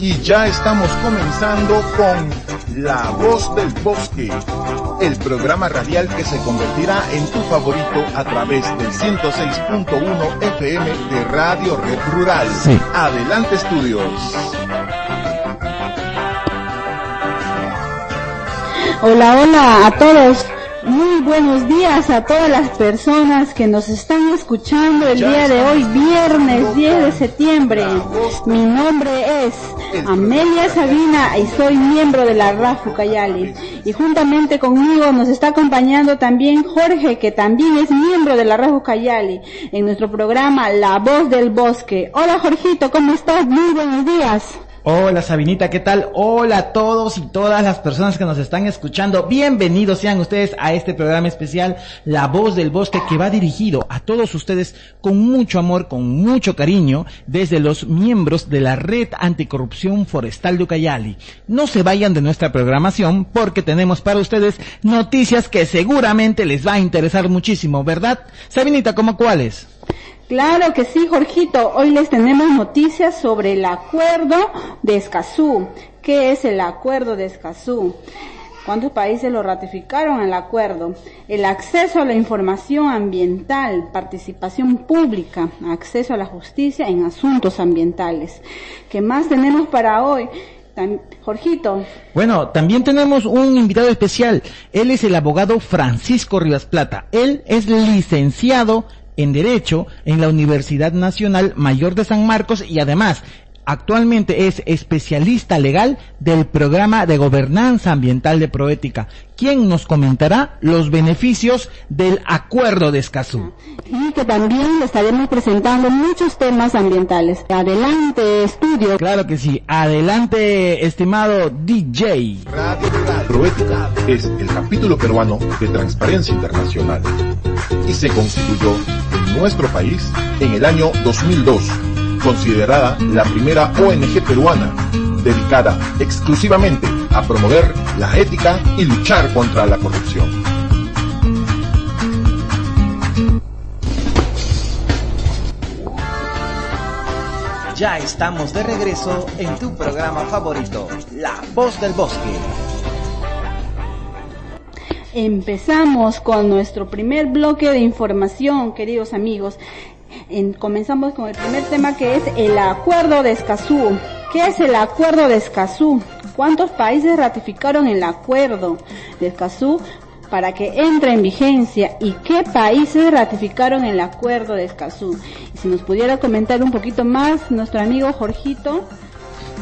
y ya estamos comenzando con La Voz del Bosque, el programa radial que se convertirá en tu favorito a través del 106.1 FM de Radio Red Rural. Adelante estudios. Hola, hola a todos. Muy buenos días a todas las personas que nos están escuchando el día de hoy, viernes 10 de septiembre. Mi nombre es Amelia Sabina y soy miembro de la RAFU Cayali. Y juntamente conmigo nos está acompañando también Jorge, que también es miembro de la RAFU Cayali, en nuestro programa La Voz del Bosque. Hola Jorgito, ¿cómo estás? Muy buenos días. Hola Sabinita, ¿qué tal? Hola a todos y todas las personas que nos están escuchando. Bienvenidos sean ustedes a este programa especial La Voz del Bosque que va dirigido a todos ustedes con mucho amor, con mucho cariño desde los miembros de la Red Anticorrupción Forestal de Ucayali. No se vayan de nuestra programación porque tenemos para ustedes noticias que seguramente les va a interesar muchísimo, ¿verdad? Sabinita, ¿cómo cuáles? Claro que sí, Jorgito. Hoy les tenemos noticias sobre el acuerdo de Escazú. ¿Qué es el acuerdo de Escazú? ¿Cuántos países lo ratificaron el acuerdo? El acceso a la información ambiental, participación pública, acceso a la justicia en asuntos ambientales. ¿Qué más tenemos para hoy? Jorgito. Bueno, también tenemos un invitado especial. Él es el abogado Francisco Rivas Plata. Él es licenciado en Derecho en la Universidad Nacional Mayor de San Marcos y además actualmente es especialista legal del programa de gobernanza ambiental de Proética, quien nos comentará los beneficios del acuerdo de Escazú. Y que también le estaremos presentando muchos temas ambientales. Adelante, estudio. Claro que sí. Adelante, estimado DJ. Radio Proética es el capítulo peruano de Transparencia Internacional y se constituyó en nuestro país en el año 2002, considerada la primera ONG peruana dedicada exclusivamente a promover la ética y luchar contra la corrupción. Ya estamos de regreso en tu programa favorito, La Voz del Bosque. Empezamos con nuestro primer bloque de información, queridos amigos. Comenzamos con el primer tema que es el Acuerdo de Escazú. ¿Qué es el Acuerdo de Escazú? ¿Cuántos países ratificaron el Acuerdo de Escazú para que entre en vigencia y qué países ratificaron el Acuerdo de Escazú? Si nos pudiera comentar un poquito más nuestro amigo Jorgito.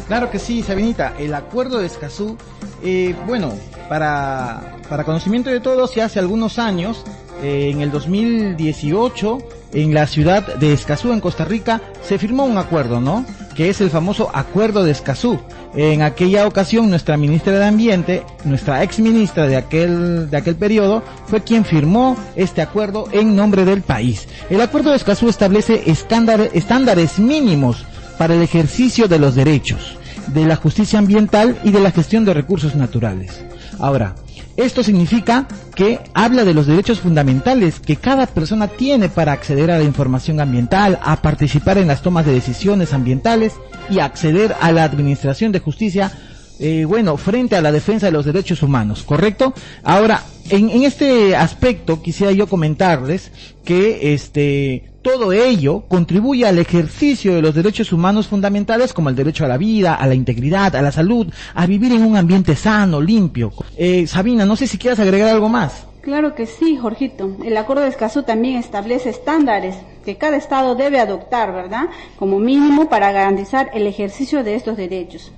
Claro que sí, Sabinita. El Acuerdo de Escazú, eh, bueno, para, para conocimiento de todos, ya hace algunos años, eh, en el 2018, en la ciudad de Escazú, en Costa Rica, se firmó un acuerdo, ¿no? Que es el famoso Acuerdo de Escazú. En aquella ocasión, nuestra ministra de Ambiente, nuestra ex ministra de aquel, de aquel periodo, fue quien firmó este acuerdo en nombre del país. El Acuerdo de Escazú establece estándares mínimos para el ejercicio de los derechos, de la justicia ambiental y de la gestión de recursos naturales. Ahora, esto significa que habla de los derechos fundamentales que cada persona tiene para acceder a la información ambiental, a participar en las tomas de decisiones ambientales y acceder a la administración de justicia, eh, bueno, frente a la defensa de los derechos humanos, ¿correcto? Ahora, en, en este aspecto quisiera yo comentarles que este todo ello contribuye al ejercicio de los derechos humanos fundamentales como el derecho a la vida, a la integridad, a la salud, a vivir en un ambiente sano, limpio. Eh, Sabina, no sé si quieres agregar algo más. Claro que sí, Jorgito. El Acuerdo de Escazú también establece estándares que cada Estado debe adoptar, ¿verdad? Como mínimo para garantizar el ejercicio de estos derechos.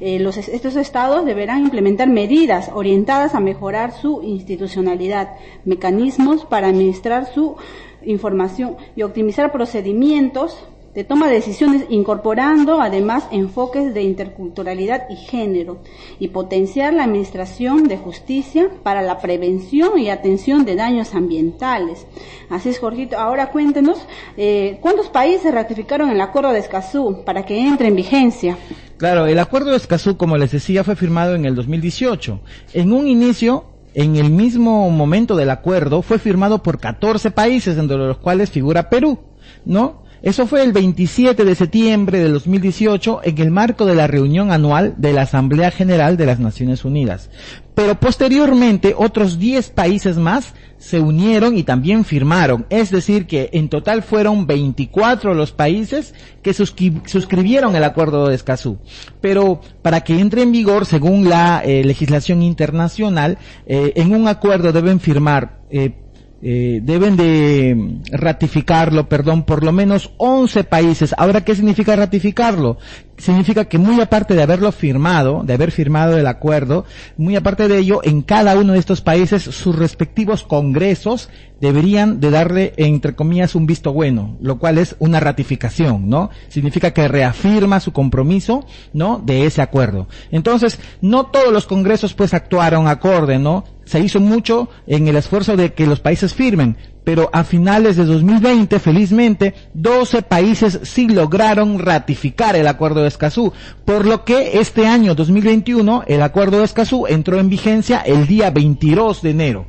Eh, los, estos estados deberán implementar medidas orientadas a mejorar su institucionalidad, mecanismos para administrar su información y optimizar procedimientos de toma de decisiones incorporando además enfoques de interculturalidad y género y potenciar la administración de justicia para la prevención y atención de daños ambientales. Así es, Jorgito. Ahora cuéntenos, eh, ¿cuántos países ratificaron el acuerdo de Escazú para que entre en vigencia? Claro, el acuerdo de Escazú, como les decía, fue firmado en el 2018. En un inicio en el mismo momento del acuerdo fue firmado por 14 países, entre los cuales figura Perú, ¿no? Eso fue el 27 de septiembre de 2018 en el marco de la reunión anual de la Asamblea General de las Naciones Unidas. Pero posteriormente otros 10 países más se unieron y también firmaron. Es decir, que en total fueron 24 los países que suscribieron el acuerdo de Escazú. Pero para que entre en vigor, según la eh, legislación internacional, eh, en un acuerdo deben firmar eh, eh, deben de ratificarlo, perdón, por lo menos 11 países. Ahora, ¿qué significa ratificarlo? Significa que muy aparte de haberlo firmado, de haber firmado el acuerdo, muy aparte de ello, en cada uno de estos países sus respectivos congresos deberían de darle, entre comillas, un visto bueno, lo cual es una ratificación, ¿no? Significa que reafirma su compromiso, ¿no? De ese acuerdo. Entonces, no todos los congresos pues actuaron acorde, ¿no? Se hizo mucho en el esfuerzo de que los países firmen, pero a finales de 2020, felizmente, 12 países sí lograron ratificar el acuerdo de Escazú, por lo que este año 2021 el acuerdo de Escazú entró en vigencia el día 22 de enero.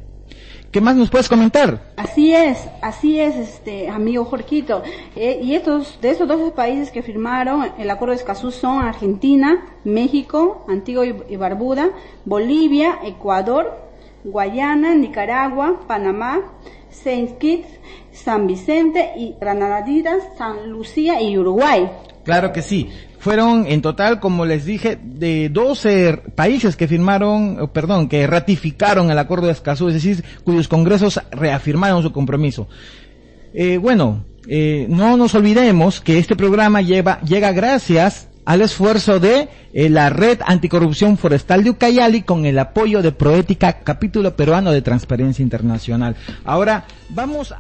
¿Qué más nos puedes comentar? Así es, así es, este amigo Jorquito. Eh, y estos, de esos 12 países que firmaron el acuerdo de Escazú son Argentina, México, Antigua y Barbuda, Bolivia, Ecuador, Guayana, Nicaragua, Panamá, Saint Kitts, San Vicente y Granaditas, San Lucía y Uruguay. Claro que sí. Fueron en total, como les dije, de 12 países que firmaron, perdón, que ratificaron el acuerdo de Escazú, es decir, cuyos congresos reafirmaron su compromiso. Eh, bueno, eh, no nos olvidemos que este programa lleva, llega gracias al esfuerzo de eh, la Red Anticorrupción Forestal de Ucayali con el apoyo de Proética, capítulo peruano de Transparencia Internacional. Ahora vamos a...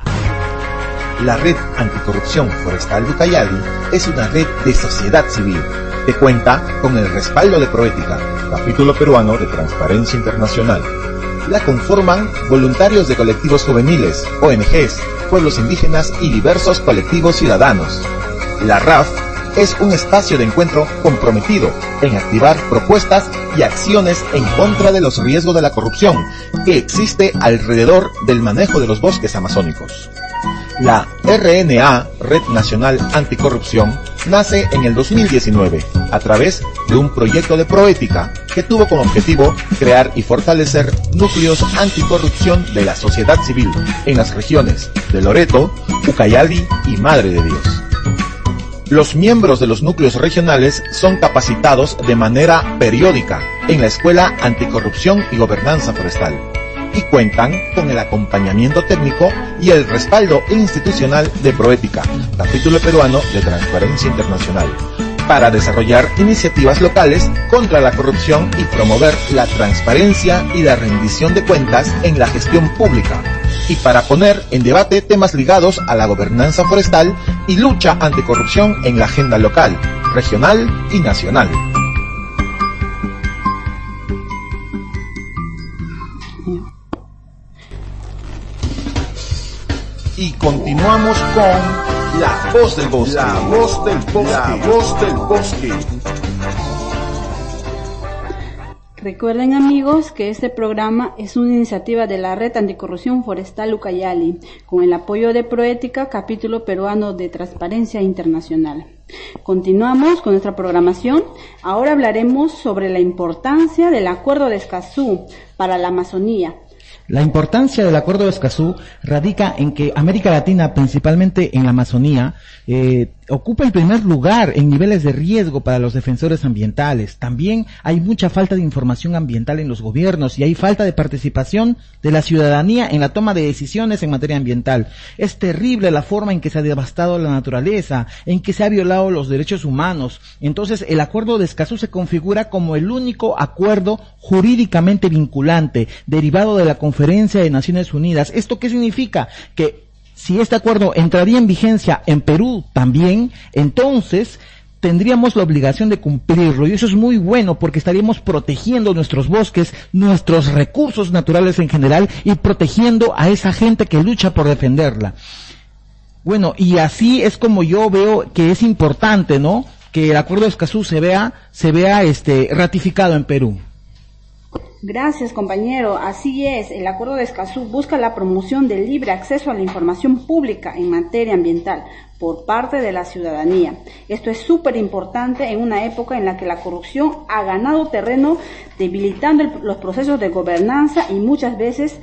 La Red Anticorrupción Forestal de Ucayali es una red de sociedad civil que cuenta con el respaldo de Proética, capítulo peruano de Transparencia Internacional. La conforman voluntarios de colectivos juveniles, ONGs, pueblos indígenas y diversos colectivos ciudadanos. La RAF es un espacio de encuentro comprometido en activar propuestas y acciones en contra de los riesgos de la corrupción que existe alrededor del manejo de los bosques amazónicos. La RNA, Red Nacional Anticorrupción, nace en el 2019 a través de un proyecto de proética que tuvo como objetivo crear y fortalecer núcleos anticorrupción de la sociedad civil en las regiones de Loreto, Ucayali y Madre de Dios. Los miembros de los núcleos regionales son capacitados de manera periódica en la Escuela Anticorrupción y Gobernanza Forestal y cuentan con el acompañamiento técnico y el respaldo institucional de Proética, capítulo peruano de Transparencia Internacional, para desarrollar iniciativas locales contra la corrupción y promover la transparencia y la rendición de cuentas en la gestión pública y para poner en debate temas ligados a la gobernanza forestal y lucha anticorrupción en la agenda local, regional y nacional. Y continuamos con La Voz del Bosque. La Voz del Bosque. La Voz del Bosque. Recuerden amigos que este programa es una iniciativa de la Red Anticorrupción Forestal Ucayali, con el apoyo de Proética, capítulo peruano de Transparencia Internacional. Continuamos con nuestra programación. Ahora hablaremos sobre la importancia del Acuerdo de Escazú para la Amazonía. La importancia del Acuerdo de Escazú radica en que América Latina, principalmente en la Amazonía, eh, ocupa el primer lugar en niveles de riesgo para los defensores ambientales. También hay mucha falta de información ambiental en los gobiernos y hay falta de participación de la ciudadanía en la toma de decisiones en materia ambiental. Es terrible la forma en que se ha devastado la naturaleza, en que se ha violado los derechos humanos. Entonces, el acuerdo de Escazú se configura como el único acuerdo jurídicamente vinculante derivado de la Conferencia de Naciones Unidas. ¿Esto qué significa? Que si este acuerdo entraría en vigencia en Perú también, entonces tendríamos la obligación de cumplirlo y eso es muy bueno porque estaríamos protegiendo nuestros bosques, nuestros recursos naturales en general y protegiendo a esa gente que lucha por defenderla. Bueno, y así es como yo veo que es importante, ¿no? Que el acuerdo de Escazú se vea, se vea este, ratificado en Perú. Gracias, compañero. Así es, el Acuerdo de Escazú busca la promoción del libre acceso a la información pública en materia ambiental por parte de la ciudadanía. Esto es súper importante en una época en la que la corrupción ha ganado terreno, debilitando los procesos de gobernanza y muchas veces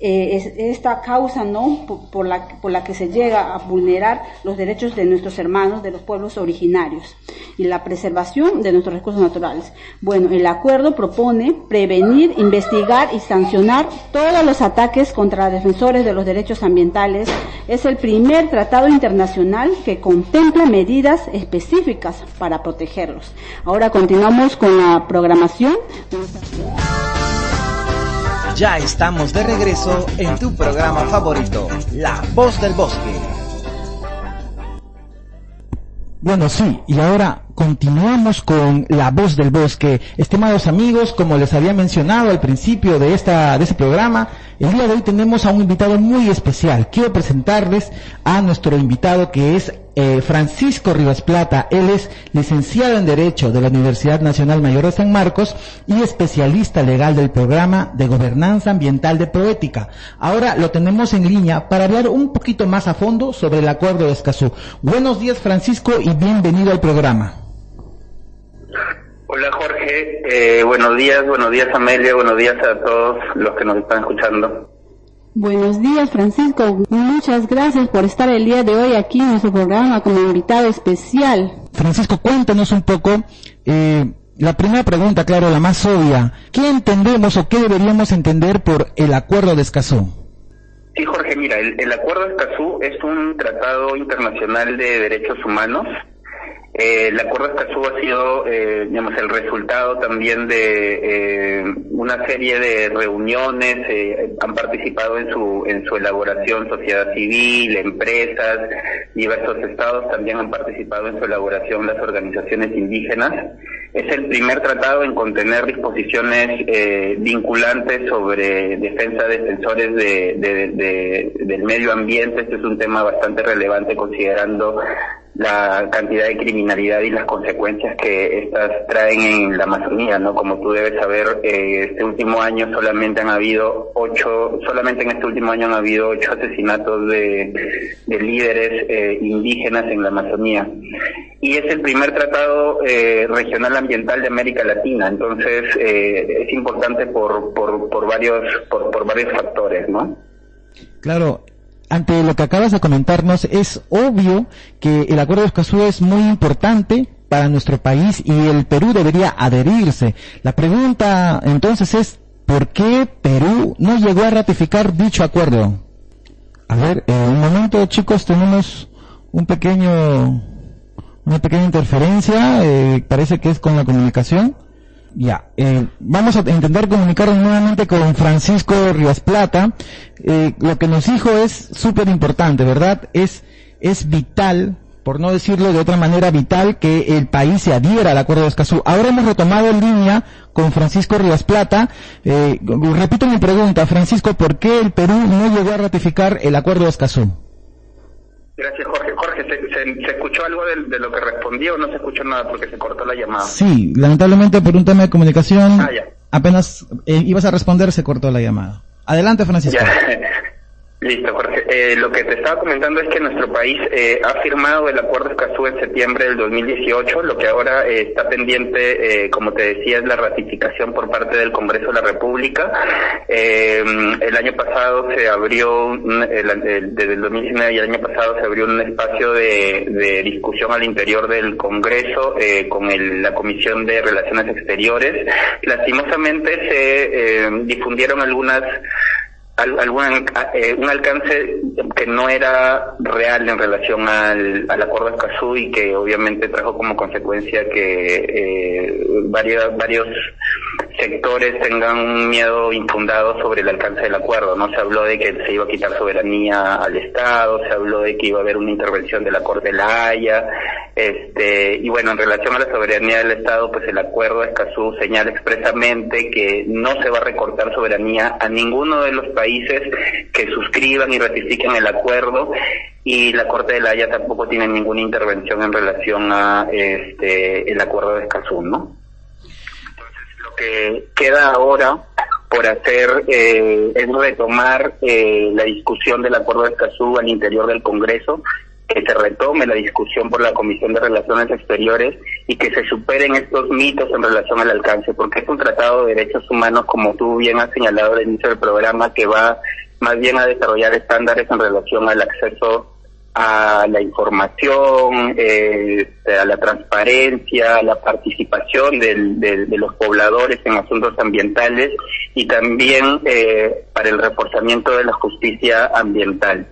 eh, esta causa no por, la, por la que se llega a vulnerar los derechos de nuestros hermanos de los pueblos originarios y la preservación de nuestros recursos naturales. Bueno, el acuerdo propone prevenir, investigar y sancionar todos los ataques contra defensores de los derechos ambientales. Es el primer tratado internacional que contempla medidas específicas para protegerlos. Ahora continuamos con la programación. Ya estamos de regreso en tu programa favorito, La Voz del Bosque. Bueno, sí, y ahora continuamos con La Voz del Bosque. Estimados amigos, como les había mencionado al principio de esta, de este programa, el día de hoy tenemos a un invitado muy especial. Quiero presentarles a nuestro invitado que es eh, Francisco Rivas Plata. Él es licenciado en Derecho de la Universidad Nacional Mayor de San Marcos y especialista legal del programa de Gobernanza Ambiental de Proética. Ahora lo tenemos en línea para hablar un poquito más a fondo sobre el Acuerdo de Escazú. Buenos días Francisco y bienvenido al programa. Hola Jorge, eh, buenos días, buenos días Amelia, buenos días a todos los que nos están escuchando. Buenos días, Francisco. Muchas gracias por estar el día de hoy aquí en nuestro programa como invitado especial. Francisco, cuéntanos un poco, eh, la primera pregunta, claro, la más obvia. ¿Qué entendemos o qué deberíamos entender por el Acuerdo de Escazú? Sí, Jorge, mira, el, el Acuerdo de Escazú es un tratado internacional de derechos humanos eh, el acuerdo de Escazú ha sido, eh, digamos, el resultado también de eh, una serie de reuniones, eh, han participado en su en su elaboración sociedad civil, empresas, diversos estados también han participado en su elaboración las organizaciones indígenas. Es el primer tratado en contener disposiciones eh, vinculantes sobre defensa de defensores de, de, de, del medio ambiente. Este es un tema bastante relevante considerando la cantidad de criminalidad y las consecuencias que estas traen en la Amazonía, ¿no? Como tú debes saber, eh, este último año solamente han habido ocho, solamente en este último año han habido ocho asesinatos de, de líderes eh, indígenas en la Amazonía. Y es el primer tratado eh, regional ambiental de América Latina, entonces eh, es importante por, por, por varios, por, por varios factores, ¿no? Claro, ante lo que acabas de comentarnos, es obvio que el Acuerdo de Escazú es muy importante para nuestro país y el Perú debería adherirse. La pregunta entonces es, ¿por qué Perú no llegó a ratificar dicho acuerdo? A ver, en un momento chicos, tenemos un pequeño, una pequeña interferencia, eh, parece que es con la comunicación. Ya, eh, vamos a intentar comunicarnos nuevamente con Francisco Rivas Plata. Eh, lo que nos dijo es súper importante, ¿verdad? Es, es vital, por no decirlo de otra manera, vital que el país se adhiera al Acuerdo de Escazú. Ahora hemos retomado en línea con Francisco Rivas Plata. Eh, repito mi pregunta, Francisco, ¿por qué el Perú no llegó a ratificar el Acuerdo de Escazú? Gracias, Jorge. Jorge, ¿se, escuchó algo de, lo que respondí o no se escuchó nada porque se cortó la llamada? Sí, lamentablemente por un tema de comunicación, ah, apenas eh, ibas a responder, se cortó la llamada. Adelante, Francisco. Listo, Jorge. Eh, lo que te estaba comentando es que nuestro país eh, ha firmado el Acuerdo Escazú en septiembre del 2018. Lo que ahora eh, está pendiente, eh, como te decía, es la ratificación por parte del Congreso de la República. Eh, el año pasado se abrió, el, desde el 2019 y el año pasado se abrió un espacio de, discusión al interior del Congreso con el, la Comisión de Relaciones Exteriores. Lastimosamente se difundieron algunas algún eh, un alcance que no era real en relación al, al acuerdo de Escazú y que obviamente trajo como consecuencia que eh, varios, varios sectores tengan un miedo infundado sobre el alcance del acuerdo. No se habló de que se iba a quitar soberanía al Estado, se habló de que iba a haber una intervención de la Corte de la Haya, este, y bueno, en relación a la soberanía del Estado, pues el acuerdo de Escazú señala expresamente que no se va a recortar soberanía a ninguno de los países países que suscriban y ratifiquen el acuerdo y la Corte de la Haya tampoco tiene ninguna intervención en relación a este el acuerdo de Escazú, ¿no? Entonces, Lo que queda ahora por hacer eh, es retomar eh, la discusión del acuerdo de Escazú al interior del Congreso, que se retome la discusión por la Comisión de Relaciones Exteriores y que se superen estos mitos en relación al alcance, porque es un tratado de derechos humanos, como tú bien has señalado al inicio del programa, que va más bien a desarrollar estándares en relación al acceso a la información, eh, a la transparencia, a la participación del, de los pobladores en asuntos ambientales y también eh, para el reforzamiento de la justicia ambiental.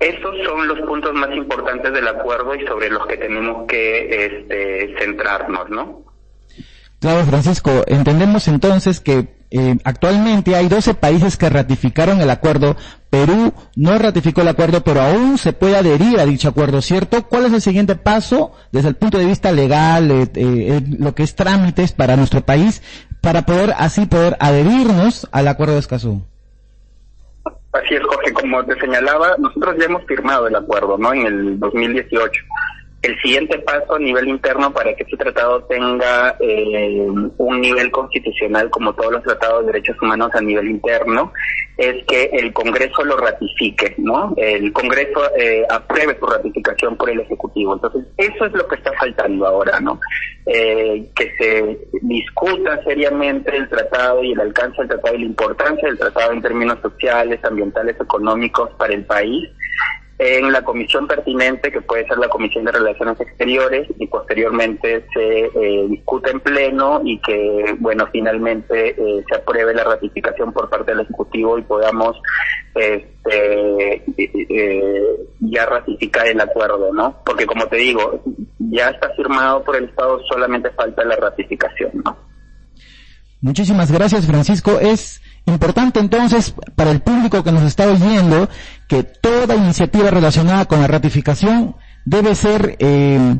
Esos son los puntos más importantes del acuerdo y sobre los que tenemos que este, centrarnos, ¿no? Claro, Francisco, entendemos entonces que eh, actualmente hay 12 países que ratificaron el acuerdo. Perú no ratificó el acuerdo, pero aún se puede adherir a dicho acuerdo, ¿cierto? ¿Cuál es el siguiente paso desde el punto de vista legal, eh, eh, lo que es trámites para nuestro país, para poder así poder adherirnos al acuerdo de Escazú? Así es, Jorge, como te señalaba, nosotros ya hemos firmado el acuerdo, ¿no? En el 2018 el siguiente paso a nivel interno para que este tratado tenga eh, un nivel constitucional como todos los tratados de derechos humanos a nivel interno es que el Congreso lo ratifique, ¿no? El Congreso eh, apruebe su ratificación por el Ejecutivo. Entonces, eso es lo que está faltando ahora, ¿no? Eh, que se discuta seriamente el tratado y el alcance del tratado y la importancia del tratado en términos sociales, ambientales, económicos para el país en la comisión pertinente, que puede ser la Comisión de Relaciones Exteriores, y posteriormente se eh, discute en pleno y que, bueno, finalmente eh, se apruebe la ratificación por parte del Ejecutivo y podamos este, eh, ya ratificar el acuerdo, ¿no? Porque, como te digo, ya está firmado por el Estado, solamente falta la ratificación, ¿no? Muchísimas gracias, Francisco. Es Importante entonces para el público que nos está oyendo que toda iniciativa relacionada con la ratificación debe ser eh,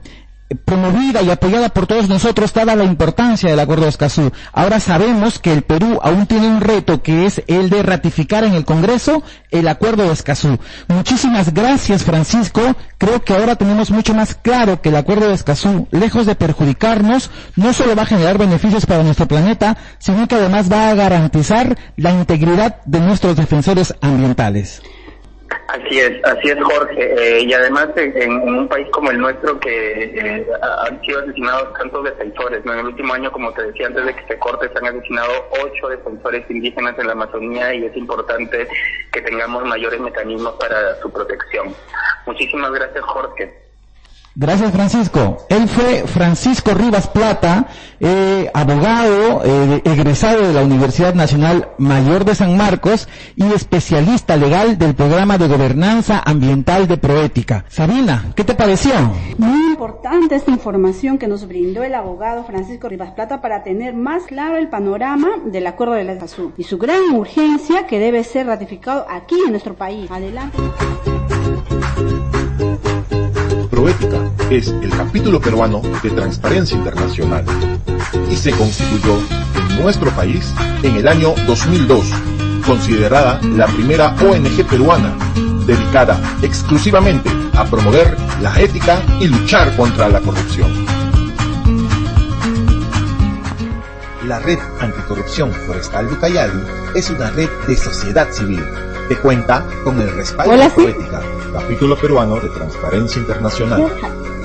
promovida y apoyada por todos nosotros, dada la importancia del Acuerdo de Escazú. Ahora sabemos que el Perú aún tiene un reto que es el de ratificar en el Congreso el Acuerdo de Escazú. Muchísimas gracias, Francisco. Creo que ahora tenemos mucho más claro que el Acuerdo de Escazú, lejos de perjudicarnos, no solo va a generar beneficios para nuestro planeta, sino que además va a garantizar la integridad de nuestros defensores ambientales. Así es, así es Jorge. Eh, y además en, un país como el nuestro que eh, han sido asesinados tantos defensores, ¿no? En el último año, como te decía antes de que se corte, se han asesinado ocho defensores indígenas en la Amazonía y es importante que tengamos mayores mecanismos para su protección. Muchísimas gracias Jorge. Gracias Francisco. Él fue Francisco Rivas Plata, eh, abogado, eh, egresado de la Universidad Nacional Mayor de San Marcos y especialista legal del programa de gobernanza ambiental de Proética. Sabina, ¿qué te pareció? Muy importante esta información que nos brindó el abogado Francisco Rivas Plata para tener más claro el panorama del acuerdo de la Azul y su gran urgencia que debe ser ratificado aquí en nuestro país. Adelante. Proética es el capítulo peruano de Transparencia Internacional y se constituyó en nuestro país en el año 2002, considerada la primera ONG peruana dedicada exclusivamente a promover la ética y luchar contra la corrupción. La Red Anticorrupción Forestal de Ucayali es una red de sociedad civil que cuenta con el respaldo de Proética capítulo peruano de Transparencia Internacional.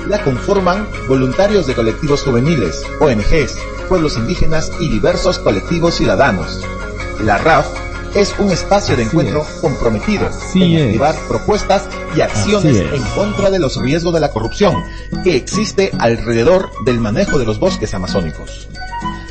La conforman voluntarios de colectivos juveniles, ONGs, pueblos indígenas y diversos colectivos ciudadanos. La RAF es un espacio de encuentro comprometido en activar propuestas y acciones en contra de los riesgos de la corrupción que existe alrededor del manejo de los bosques amazónicos.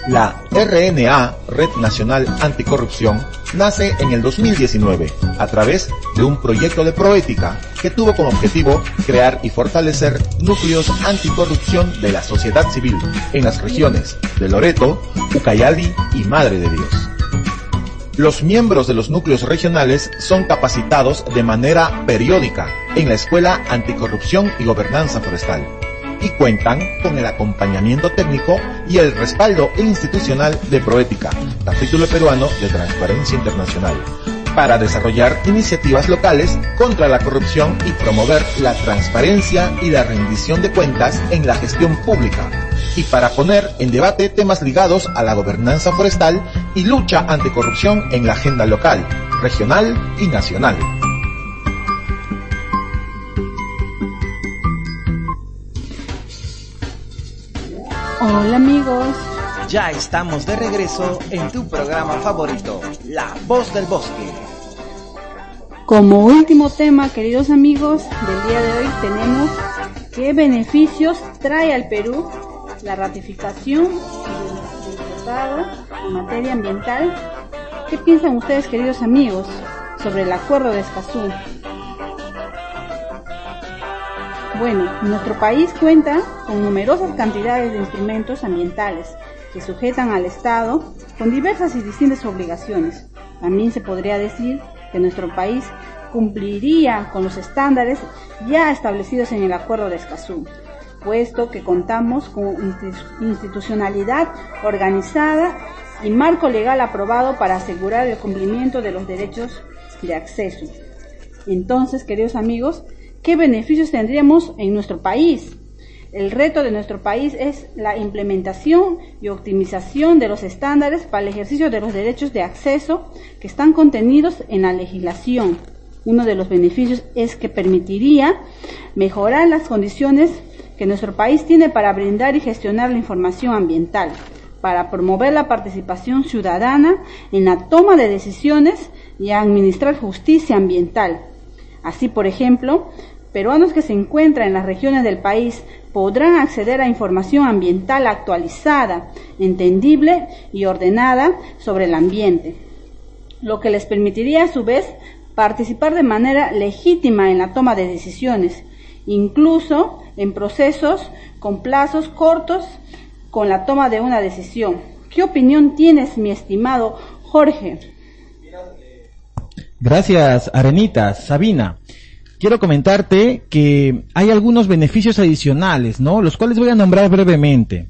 La RNA, Red Nacional Anticorrupción, nace en el 2019 a través de un proyecto de proética que tuvo como objetivo crear y fortalecer núcleos anticorrupción de la sociedad civil en las regiones de Loreto, Ucayali y Madre de Dios. Los miembros de los núcleos regionales son capacitados de manera periódica en la Escuela Anticorrupción y Gobernanza Forestal y cuentan con el acompañamiento técnico y el respaldo institucional de Proética, capítulo peruano de Transparencia Internacional, para desarrollar iniciativas locales contra la corrupción y promover la transparencia y la rendición de cuentas en la gestión pública, y para poner en debate temas ligados a la gobernanza forestal y lucha ante corrupción en la agenda local, regional y nacional. Hola amigos. Ya estamos de regreso en tu programa favorito, La Voz del Bosque. Como último tema, queridos amigos, del día de hoy tenemos qué beneficios trae al Perú la ratificación del, tratado en materia ambiental. ¿Qué piensan ustedes, queridos amigos, sobre el acuerdo de Escazú? Bueno, nuestro país cuenta con numerosas cantidades de instrumentos ambientales que sujetan al Estado con diversas y distintas obligaciones. También se podría decir que nuestro país cumpliría con los estándares ya establecidos en el Acuerdo de Escazú, puesto que contamos con institucionalidad organizada y marco legal aprobado para asegurar el cumplimiento de los derechos de acceso. Entonces, queridos amigos, ¿qué beneficios tendríamos en nuestro país? El reto de nuestro país es la implementación y optimización de los estándares para el ejercicio de los derechos de acceso que están contenidos en la legislación. Uno de los beneficios es que permitiría mejorar las condiciones que nuestro país tiene para brindar y gestionar la información ambiental, para promover la participación ciudadana en la toma de decisiones y administrar justicia ambiental. Así, por ejemplo, peruanos que se encuentran en las regiones del país podrán acceder a información ambiental actualizada, entendible y ordenada sobre el ambiente, lo que les permitiría a su vez participar de manera legítima en la toma de decisiones, incluso en procesos con plazos cortos con la toma de una decisión. ¿Qué opinión tienes, mi estimado Jorge? Gracias, Arenita. Sabina, quiero comentarte que hay algunos beneficios adicionales, ¿no? Los cuales voy a nombrar brevemente.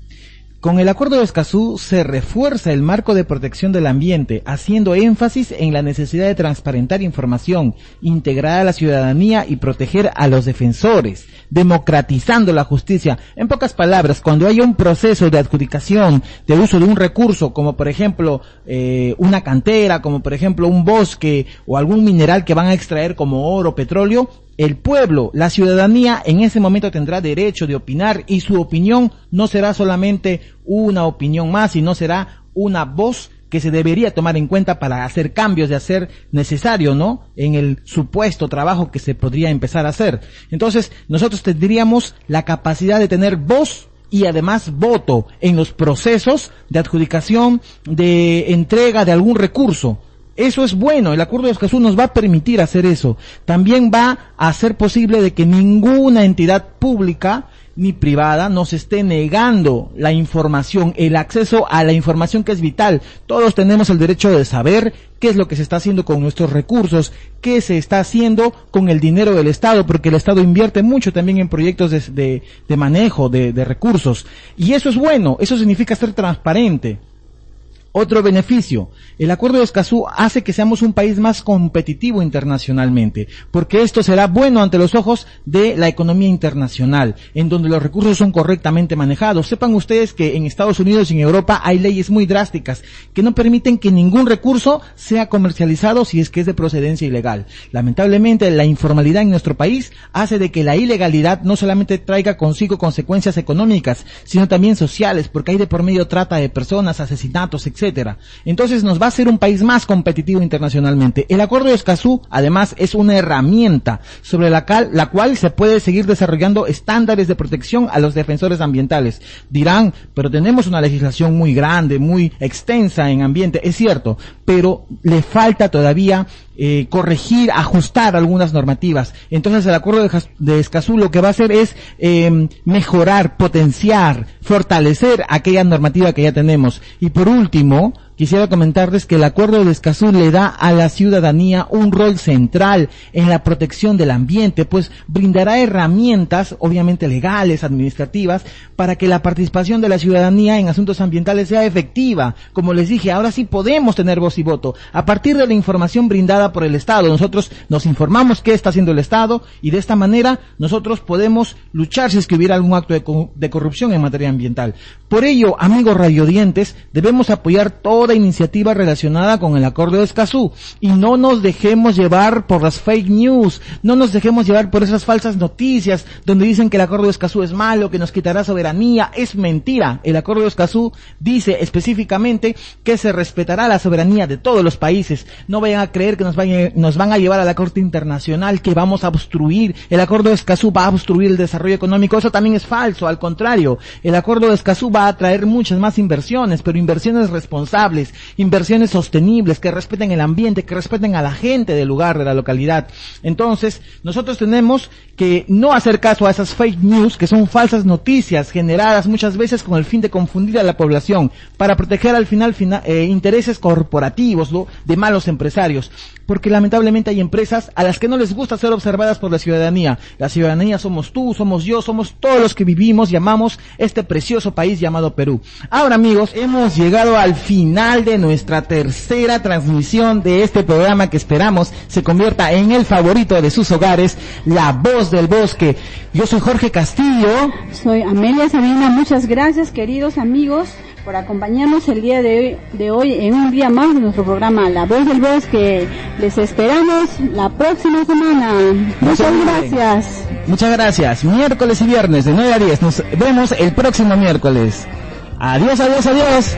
Con el Acuerdo de Escazú se refuerza el marco de protección del ambiente, haciendo énfasis en la necesidad de transparentar información, integrar a la ciudadanía y proteger a los defensores, democratizando la justicia. En pocas palabras, cuando hay un proceso de adjudicación de uso de un recurso, como por ejemplo eh, una cantera, como por ejemplo un bosque o algún mineral que van a extraer como oro, petróleo, el pueblo, la ciudadanía en ese momento tendrá derecho de opinar y su opinión no será solamente una opinión más, sino será una voz que se debería tomar en cuenta para hacer cambios de hacer necesario, ¿no? En el supuesto trabajo que se podría empezar a hacer. Entonces, nosotros tendríamos la capacidad de tener voz y además voto en los procesos de adjudicación, de entrega de algún recurso. Eso es bueno, el acuerdo de Escazú nos va a permitir hacer eso. También va a hacer posible de que ninguna entidad pública ni privada nos esté negando la información, el acceso a la información que es vital. Todos tenemos el derecho de saber qué es lo que se está haciendo con nuestros recursos, qué se está haciendo con el dinero del Estado, porque el Estado invierte mucho también en proyectos de, manejo de recursos. Y eso es bueno, eso significa ser transparente. Otro beneficio, el acuerdo de Escazú hace que seamos un país más competitivo internacionalmente, porque esto será bueno ante los ojos de la economía internacional, en donde los recursos son correctamente manejados. Sepan ustedes que en Estados Unidos y en Europa hay leyes muy drásticas que no permiten que ningún recurso sea comercializado si es que es de procedencia ilegal. Lamentablemente, la informalidad en nuestro país hace de que la ilegalidad no solamente traiga consigo consecuencias económicas, sino también sociales, porque hay de por medio trata de personas, asesinatos, etc entonces nos va a ser un país más competitivo internacionalmente. El acuerdo de Escazú, además, es una herramienta sobre la, la cual se puede seguir desarrollando estándares de protección a los defensores ambientales. Dirán, pero tenemos una legislación muy grande, muy extensa en ambiente, es cierto, pero le falta todavía eh, corregir, ajustar algunas normativas. Entonces el acuerdo de, Escazú lo que va a hacer es eh, mejorar, potenciar, fortalecer aquella normativa que ya tenemos. Y por último, quisiera comentarles que el acuerdo de Escazú le da a la ciudadanía un rol central en la protección del ambiente, pues brindará herramientas, obviamente legales, administrativas, para que la participación de la ciudadanía en asuntos ambientales sea efectiva. Como les dije, ahora sí podemos tener voz y voto. A partir de la información brindada por el Estado, nosotros nos informamos qué está haciendo el Estado y de esta manera nosotros podemos luchar si es que hubiera algún acto de, de corrupción en materia ambiental. Por ello, amigos radiodientes, debemos apoyar toda iniciativa relacionada con el acuerdo de Escazú y no nos dejemos llevar por las fake news, no nos dejemos llevar por esas falsas noticias donde dicen que el acuerdo de Escazú es malo, que nos quitará soberanía. Es mentira. El acuerdo de Escazú dice específicamente que se respetará la soberanía de todos los países. No vayan a creer que nos, nos van a llevar a la Corte Internacional, que vamos a obstruir. El acuerdo de Escazú va a obstruir el desarrollo económico. Eso también es falso. Al contrario, el acuerdo de Escazú va a traer muchas más inversiones, pero inversiones responsables, inversiones sostenibles, que respeten el ambiente, que respeten a la gente del lugar, de la localidad. Entonces, nosotros tenemos que no hacer caso a esas fake news, que son falsas noticias generadas muchas veces con el fin de confundir a la población, para proteger al final, eh, intereses corporativos de malos empresarios porque lamentablemente hay empresas a las que no les gusta ser observadas por la ciudadanía. La ciudadanía somos tú, somos yo, somos todos los que vivimos y amamos este precioso país llamado Perú. Ahora amigos, hemos llegado al final de nuestra tercera transmisión de este programa que esperamos se convierta en el favorito de sus hogares, La Voz del Bosque. Yo soy Jorge Castillo. Soy Amelia Sabina, muchas gracias queridos amigos por acompañarnos el día de hoy, de hoy en un día más de nuestro programa La Voz del Bosque. Les esperamos la próxima semana. Muchas gracias. Muchas gracias. Miércoles y viernes de 9 a 10. Nos vemos el próximo miércoles. Adiós, adiós, adiós.